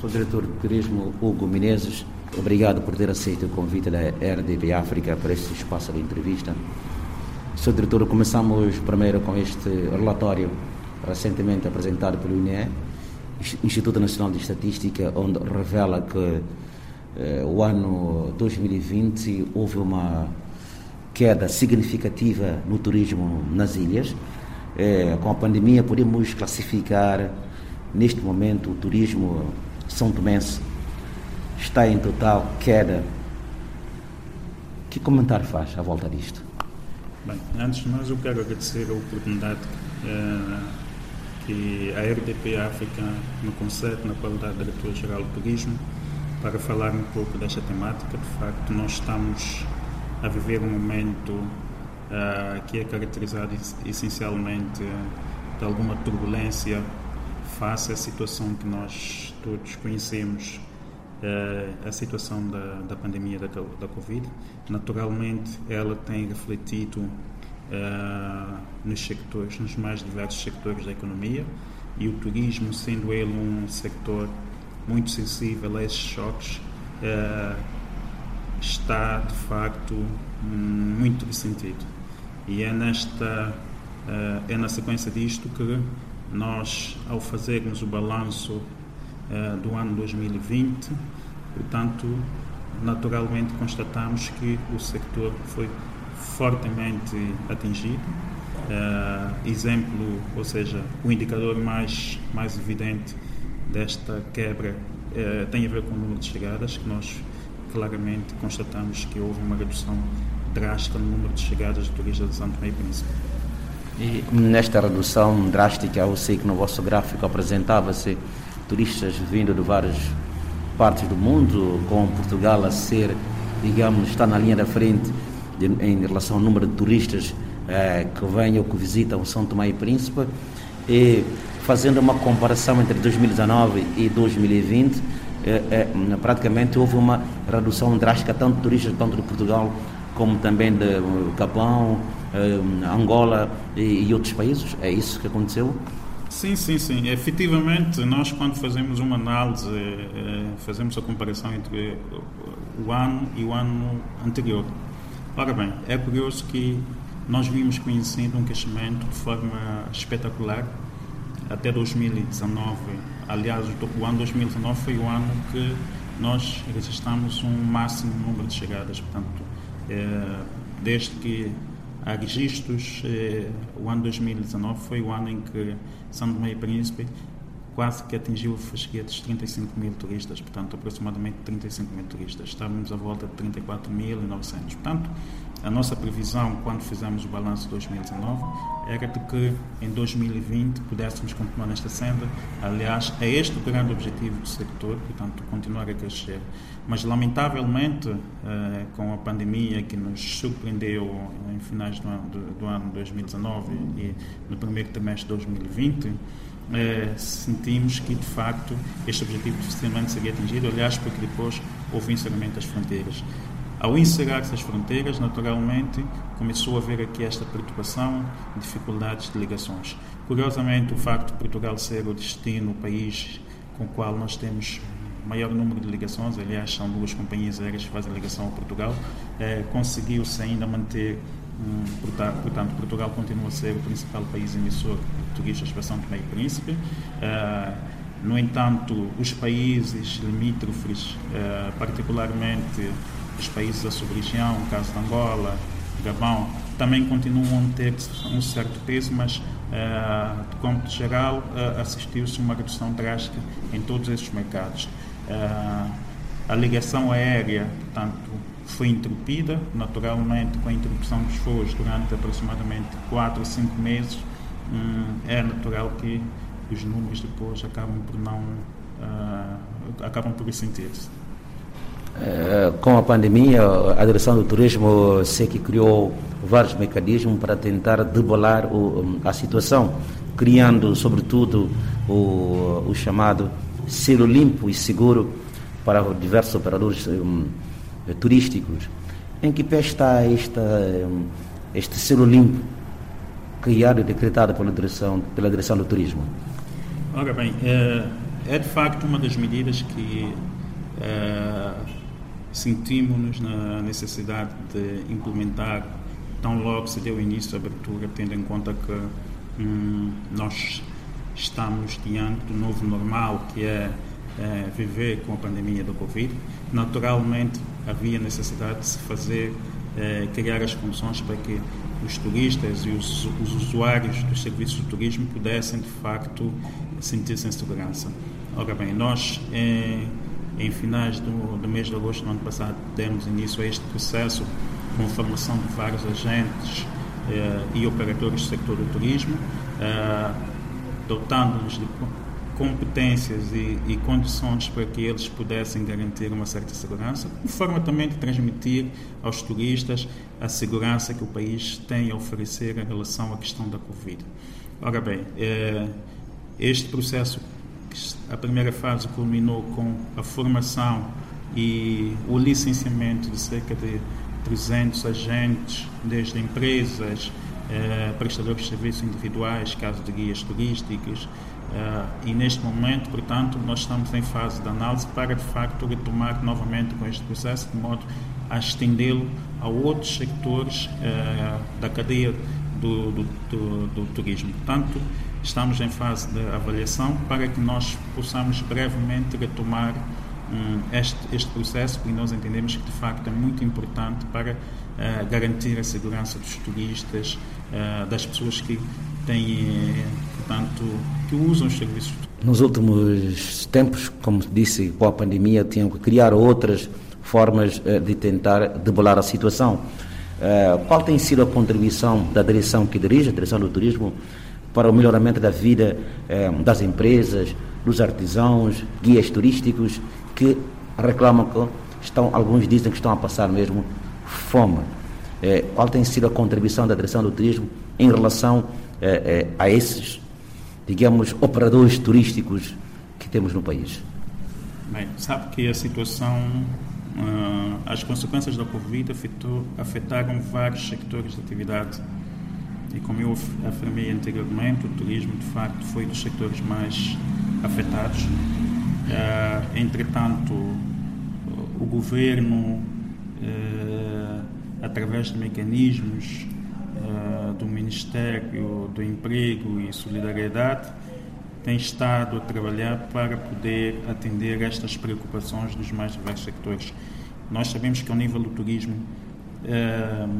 Sou diretor de turismo Hugo Menezes. Obrigado por ter aceito o convite da RDB África para este espaço de entrevista. Sr. Diretor, começamos primeiro com este relatório recentemente apresentado pelo INE, Instituto Nacional de Estatística, onde revela que eh, o ano 2020 houve uma queda significativa no turismo nas ilhas. Eh, com a pandemia, podemos classificar neste momento o turismo são Tomense está em total queda. Que comentário faz à volta disto? Bem, antes de mais eu quero agradecer a oportunidade eh, que a RDP África me concede na qualidade de Diretor-Geral do Turismo para falar um pouco desta temática. De facto, nós estamos a viver um momento uh, que é caracterizado essencialmente de alguma turbulência face à situação que nós todos conhecemos uh, a situação da, da pandemia da, da Covid. Naturalmente, ela tem refletido uh, nos sectores, nos mais diversos sectores da economia e o turismo, sendo ele um sector muito sensível a esses choques, uh, está de facto muito ressentido. E é nesta é na sequência disto que nós, ao fazermos o balanço uh, do ano 2020, portanto, naturalmente constatamos que o sector foi fortemente atingido. Uh, exemplo, ou seja, o indicador mais, mais evidente desta quebra uh, tem a ver com o número de chegadas, que nós claramente constatamos que houve uma redução drástica no número de chegadas de turistas de Santo e Príncipe. E nesta redução drástica, eu sei que no vosso gráfico apresentava-se turistas vindo de várias partes do mundo, com Portugal a ser, digamos, está na linha da frente de, em relação ao número de turistas eh, que vêm ou que visitam São Tomé e Príncipe. E fazendo uma comparação entre 2019 e 2020, eh, eh, praticamente houve uma redução drástica tanto de turistas tanto de Portugal como também de Gabão, Angola e, e outros países. É isso que aconteceu? Sim, sim, sim. Efetivamente, nós quando fazemos uma análise, eh, fazemos a comparação entre o ano e o ano anterior. Ora bem, é curioso que nós vimos conhecendo um crescimento de forma espetacular até 2019. Aliás, o ano 2019 foi o ano que nós registramos um máximo número de chegadas. Portanto, é, desde que há registros, eh, o ano 2019 foi o ano em que São Tomé e Príncipe quase que atingiu o fasquia dos 35 mil turistas, portanto, aproximadamente 35 mil turistas. Estávamos à volta de 34.900. Portanto, a nossa previsão, quando fizemos o balanço de 2019, era de que em 2020 pudéssemos continuar nesta senda. Aliás, é este o grande objetivo do sector, portanto, continuar a crescer. Mas, lamentavelmente, eh, com a pandemia que nos surpreendeu em finais do ano, do, do ano 2019 e no primeiro trimestre de 2020, eh, sentimos que, de facto, este objetivo dificilmente seria atingido, aliás, porque depois houve encerramento das fronteiras. Ao encerrar essas fronteiras, naturalmente, começou a haver aqui esta preocupação, dificuldades de ligações. Curiosamente, o facto de Portugal ser o destino, o país com o qual nós temos maior número de ligações, aliás, são duas companhias aéreas que fazem ligação ao Portugal, eh, conseguiu-se ainda manter, portanto, Portugal continua a ser o principal país emissor de turistas para São Tomé e Príncipe. Eh, no entanto, os países limítrofes, eh, particularmente os países da sub-região, o caso de Angola, Gabão, também continuam a ter um certo peso, mas uh, de cômputo geral uh, assistiu-se uma redução drástica em todos esses mercados. Uh, a ligação aérea, portanto, foi interrompida, naturalmente com a interrupção dos voos durante aproximadamente 4 ou 5 meses, um, é natural que os números depois acabam por não acabam por ressentir-se. Eh, com a pandemia, a direção do turismo sei que criou vários mecanismos para tentar debolar o, a situação, criando, sobretudo, o, o, chamado selo limpo e seguro para diversos operadores um, turísticos. Em que pé está esta, um, este selo limpo criado e decretado pela direção, pela direção do turismo? Ora bem, é, é de facto uma das medidas que uh, sentimos na necessidade de implementar tão logo se deu início à abertura, tendo em conta que hum, nós estamos diante do novo normal, que é, é, viver com a pandemia do Covid. Naturalmente, havia necessidade de se fazer, é, criar as condições para que os turistas e os, os usuários dos serviços de turismo pudessem, de facto, sentir-se em segurança. Ora bem, nós, em, em finais do, do, mês de agosto do ano passado, demos início a este processo com formação de vários agentes eh, e operadores do setor do turismo, eh, dotando-nos de competências e, e, condições para que eles pudessem garantir uma certa segurança, de forma também de transmitir aos turistas a segurança que o país tem a oferecer em relação à questão da Covid. Ora bem, eh, este processo, a primeira fase culminou com a formação e o licenciamento de cerca de 300 agentes, desde empresas, eh, prestadores de serviços individuais, casos de guias turísticos, eh, e neste momento, portanto, nós estamos em fase de análise para, de facto, retomar novamente com este processo, de modo a estendê-lo a outros sectores eh, da cadeia do, do, do, do turismo. Portanto, estamos em fase de avaliação para que nós possamos brevemente retomar um, este, este processo, porque nós entendemos que de facto é muito importante para uh, garantir a segurança dos turistas, uh, das pessoas que têm, portanto, que usam os serviços. Nos últimos tempos, como disse, com a pandemia, tinham que criar outras formas uh, de tentar debolar a situação. qual tem sido a contribuição da direção que dirige, a direção do turismo, para o melhoramento da vida das empresas, dos artesãos, guias turísticos que reclamam que estão, alguns dizem que estão a passar mesmo fome. É, qual tem sido a contribuição da direção do turismo em relação é, é, a esses, digamos, operadores turísticos que temos no país? Bem, sabe que a situação, uh, as consequências da Covid afetou, afetaram vários sectores de atividade. E como eu afirmei anteriormente, o turismo de facto foi dos setores mais afetados Uh, entretanto, o governo, uh, através de mecanismos uh, do Ministério do Emprego e Solidariedade, tem estado a trabalhar para poder atender estas preocupações dos mais diversos sectores. Nós sabemos que, ao nível do turismo,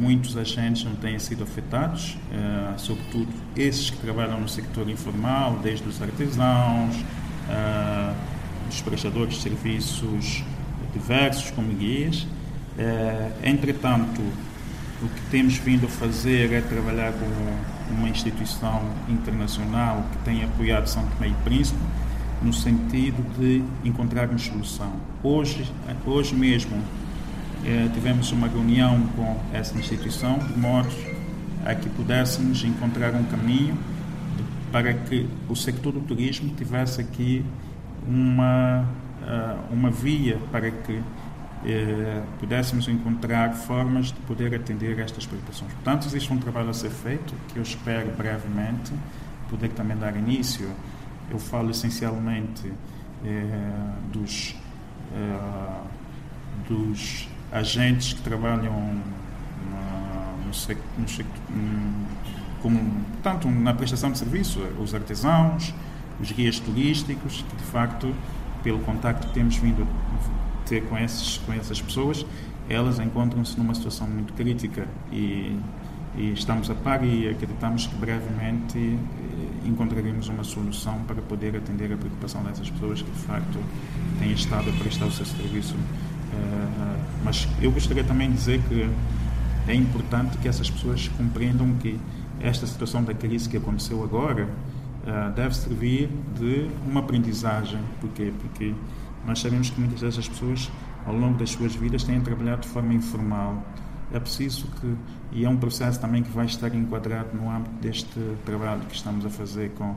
muitos agentes não têm sido afetados, sobretudo esses que trabalham no sector informal, desde os artesãos, dos prestadores de serviços diversos, como guias. Entretanto, o que temos vindo a fazer é trabalhar com uma instituição internacional que tem apoiado São Tomé e Príncipe no sentido de encontrarmos solução. Hoje, hoje mesmo é, tivemos uma reunião com essa instituição de modo a que pudéssemos encontrar um caminho para que o sector do turismo tivesse aqui uma, eh, uma via para que eh, pudéssemos encontrar formas de poder atender estas preocupações. Portanto, existe um trabalho a ser feito que eu espero brevemente poder também dar início. Eu falo essencialmente eh, dos, eh, dos agentes que trabalham no, sector, no, como, tanto na prestação de serviço, os artesãos, os guias turísticos, que de facto, pelo contacto que temos vindo a ter com, esses, com essas pessoas, elas encontram-se numa situação muito crítica e, e, estamos a par e acreditamos que brevemente eh, encontraremos uma solução para poder atender a preocupação dessas pessoas que de facto têm estado a prestar o seu serviço. Uh, mas eu gostaria também de dizer que é importante que essas pessoas compreendam que esta situação da crise que aconteceu agora uh, deve servir de uma aprendizagem. Porquê? Porque nós sabemos que muitas dessas pessoas, ao longo das suas vidas, têm trabalhado de forma informal. É preciso que, e é um processo também que vai estar enquadrado no âmbito deste trabalho que estamos a fazer com,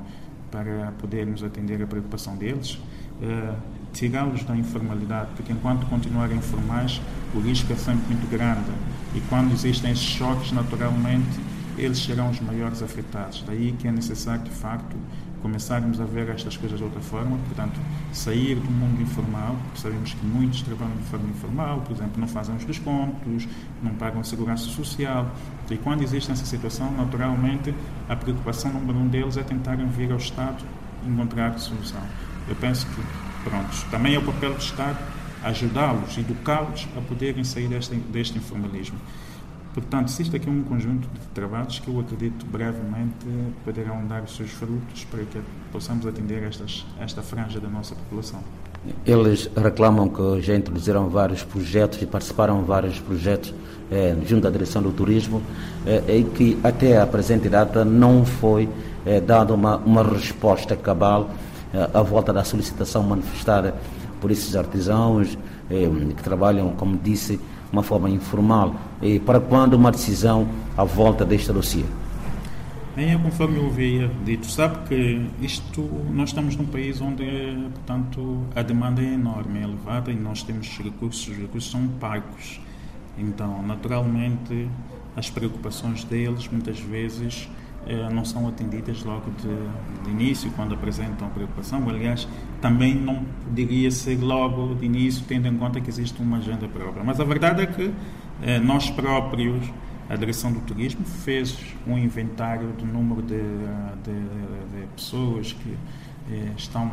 para podermos atender a preocupação deles, uh, tirá-los da informalidade, porque enquanto continuarem informais, o risco é sempre muito grande. E quando existem esses choques, naturalmente, eles serão os maiores afetados. Daí que é necessário, de facto, começarmos a ver estas coisas de outra forma, portanto, sair do mundo informal, porque sabemos que muitos trabalham de forma informal, por exemplo, não fazem os descontos, não pagam segurança social, e quando existe essa situação, naturalmente, a preocupação número um deles é tentarem vir ao Estado encontrar solução. Eu penso que, pronto, também é o papel do Estado ajudá-los, educá-los a poderem sair deste, deste informalismo. Portanto, existe aqui um conjunto de trabalhos que eu acredito brevemente poderão dar os seus frutos para que possamos atender estas, esta franja da nossa população. Eles reclamam que já introduziram vários projetos e participaram em vários projetos eh, junto à direção do turismo eh, e que até a presente data não foi eh, dada uma, uma resposta cabal à volta da solicitação manifestada por esses artesãos eh, que trabalham, como disse, uma forma informal. E para quando uma decisão à volta deste dossiê? Bem, é conforme eu havia dito, sabe que isto, nós estamos num país onde, portanto, a demanda é enorme, é elevada e nós temos recursos, os recursos são parcos. Então, naturalmente, as preocupações deles muitas vezes eh, não são atendidas logo de, de, início, quando apresentam preocupação. Aliás, também não poderia ser logo de início, tendo em conta que existe uma agenda própria. Mas a verdade é que eh, nós próprios, a Direção do Turismo, fez um inventário do número de, de, de pessoas que eh, estão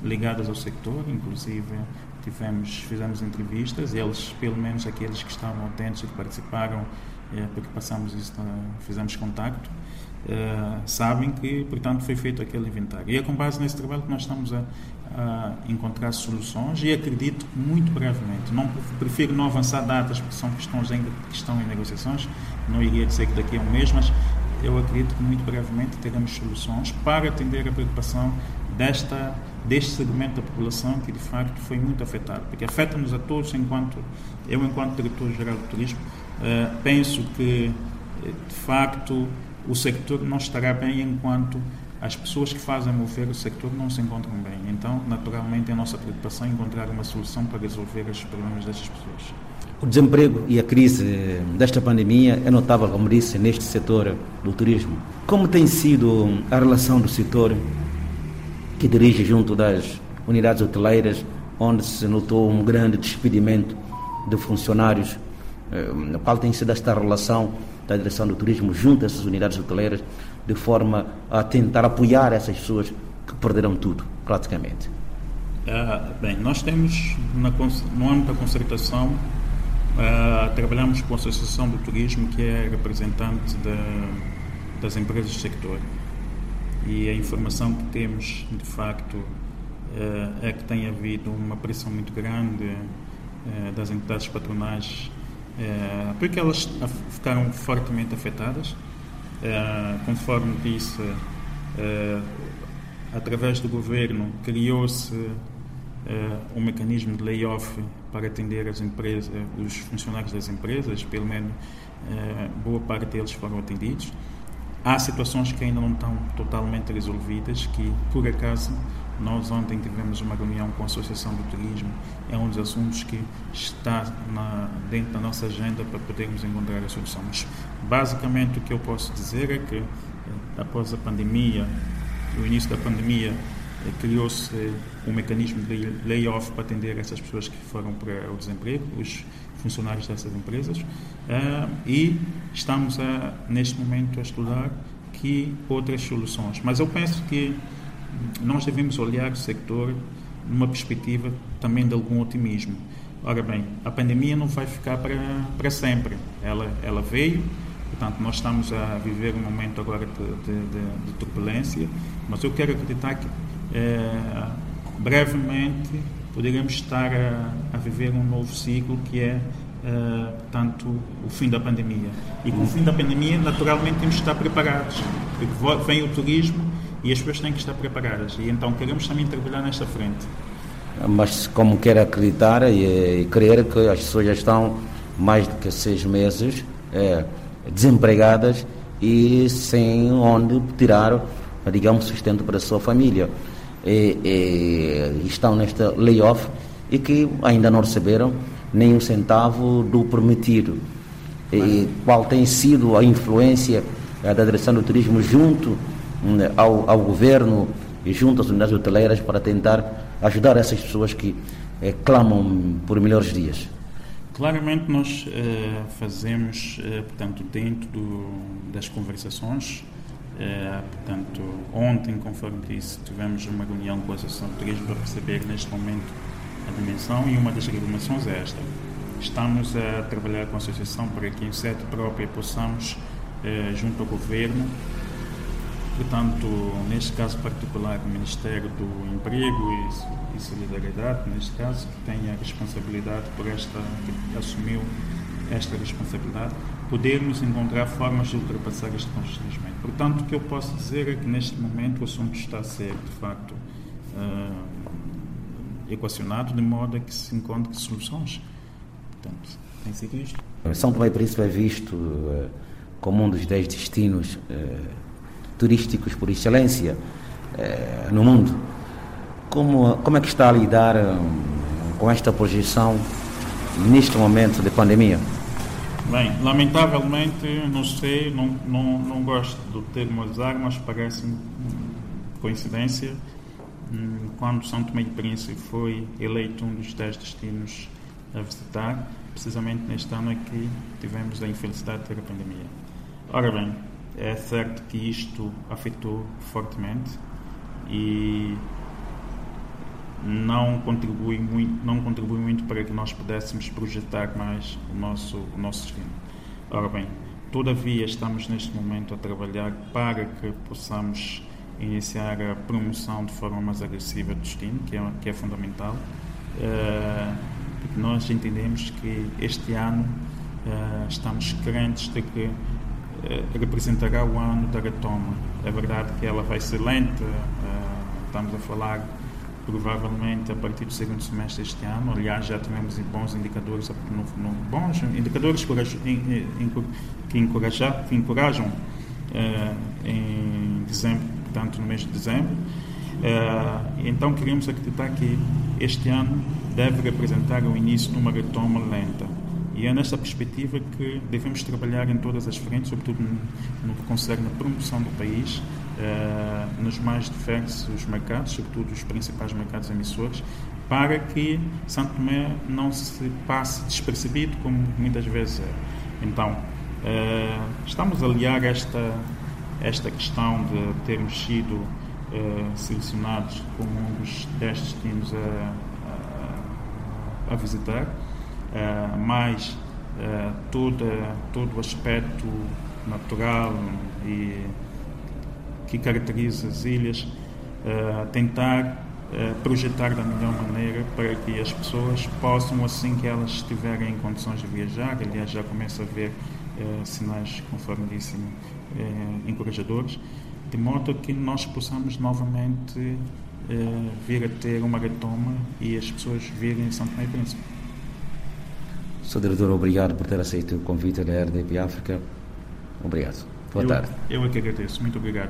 ligadas ao sector, inclusive tivemos, fizemos entrevistas, eles, pelo menos aqueles que estavam atentos e que participaram, porque passamos isso, fizemos contacto, uh, sabem que, portanto, foi feito aquele inventário. E é com base nesse trabalho que nós estamos a, a encontrar soluções e acredito muito brevemente. Não, prefiro não avançar datas porque são questões ainda que estão em negociações, não iria dizer que daqui a um mês, mas eu acredito que muito brevemente teremos soluções para atender a preocupação desta deste segmento da população que de facto foi muito afetado, porque afeta-nos a todos enquanto eu enquanto diretor geral do turismo uh, penso que de facto o sector não estará bem enquanto as pessoas que fazem mover o sector não se encontram bem. Então, naturalmente, é a nossa preocupação encontrar uma solução para resolver os problemas destas pessoas. O desemprego e a crise desta pandemia é notável, como disse, neste setor do turismo. Como tem sido a relação do setor que dirige junto das unidades hoteleiras, onde se notou um grande despedimento de funcionários? Eh, qual tem sido esta relação da direção do turismo junto a essas unidades hoteleiras, de forma a tentar apoiar essas pessoas que perderam tudo, praticamente? Ah, bem, nós temos, na, no âmbito da concertação, ah, trabalhamos com a Associação do Turismo, que é representante da, das empresas do sector. E a informação que temos, de facto, ah, é que tem havido uma pressão muito grande das entidades patronais é, porque elas ficaram fortemente afetadas. É, conforme disse, é, através do governo criou-se um mecanismo de layoff para atender as empresas, os funcionários das empresas, pelo menos boa parte deles foram atendidos. Há situações que ainda não estão totalmente resolvidas, que por acaso nós ontem tivemos uma reunião com a Associação do Turismo, é um dos assuntos que está na, dentro da nossa agenda para podermos encontrar a solução. Mas, basicamente, o que eu posso dizer é que, eh, após a pandemia, o início da pandemia, eh, criou-se um mecanismo de layoff para atender essas pessoas que foram para o desemprego, os funcionários dessas empresas, eh, e estamos, a, neste momento, a estudar que outras soluções. Mas eu penso que nós devemos olhar o sector numa perspectiva também de algum otimismo. Ora bem, a pandemia não vai ficar para, para sempre. Ela, ela veio, portanto, nós estamos a viver um momento agora de, de, de, turbulência, mas eu quero acreditar que é, brevemente poderemos estar a, a, viver um novo ciclo que é, é, portanto, o fim da pandemia. E com o fim da pandemia, naturalmente, temos que estar preparados, porque vem o turismo e as pessoas têm que estar preparadas. E então queremos também trabalhar nesta frente. Mas como quer acreditar e, e crer que as pessoas já estão mais do que seis meses é, desempregadas e sem onde tirar, digamos, sustento para a sua família. E, e estão nesta layoff e que ainda não receberam nem um centavo do permitido. E qual tem sido a influência da direção do turismo junto ao, ao governo e junto às unidades hoteleiras para tentar ajudar essas pessoas que eh, clamam por melhores dias? Claramente nós eh, fazemos, eh, portanto, dentro do, das conversações, portanto, ontem, conforme disse, tivemos uma reunião com a Associação de Turismo para perceber neste momento a dimensão e uma das reclamações é esta. Estamos a trabalhar com a Associação para que em sede própria possamos, junto ao Governo, portanto, neste caso particular, o Ministério do Emprego e, e Solidariedade, neste caso, que tem a responsabilidade por esta, que assumiu esta responsabilidade, podermos encontrar formas de ultrapassar este constrangimento. Portanto, o que eu posso dizer é que neste momento o assunto está a ser, de facto, uh, equacionado de modo a que se encontre soluções. Portanto, tem sido isto. São Tomé e Príncipe é visto uh, como um dos dez destinos uh, turísticos por excelência no mundo. Como, como é que está a lidar com esta projeção neste momento de pandemia? Bem, lamentavelmente, não sei, não, não, não gosto do termo azar, mas parece-me coincidência. Hum, quando São Tomé e Príncipe foi eleito um dos dez destinos a visitar, precisamente neste ano é que tivemos a infelicidade de ter a pandemia. Ora bem, é certo que isto afetou fortemente e não contribui muito, não contribui muito para que nós pudéssemos projetar mais o nosso, o nosso destino. Ora bem, todavia estamos neste momento a trabalhar para que possamos iniciar a promoção de forma mais agressiva do destino, que é, que é fundamental. Uh, porque nós entendemos que este ano uh, estamos crentes de que representará o ano da retoma. É verdade que ela vai ser lenta, estamos a falar provavelmente a partir do segundo semestre deste ano. Aliás, já tivemos bons indicadores, bons indicadores que encorajam, que encorajam uh, em dezembro, portanto, no mês de dezembro. Então, queremos acreditar que este ano deve representar o início de uma retoma lenta. E é nesta perspectiva que devemos trabalhar em todas as frentes, sobretudo no, que concerne a promoção do país, uh, nos mais diversos mercados, sobretudo os principais mercados emissores, para que Santo Tomé não se passe despercebido, como muitas vezes é. Então, uh, estamos a aliar esta, esta questão de termos sido uh, selecionados como um dos 10 destinos a, a, a visitar, uh, mais todo, todo o aspecto natural e que caracteriza as ilhas, uh, tentar uh, projetar da melhor maneira para que as pessoas possam, assim que elas estiverem em condições de viajar, aliás já começa a ver uh, sinais, conforme disse, encorajadores, de modo que nós possamos novamente vir a ter uma retoma e as pessoas virem em São Tomé e Príncipe. Sr. Diretor, obrigado por ter aceito o convite da RDP África. Obrigado. Boa eu, tarde. Eu é que agradeço. Muito obrigado.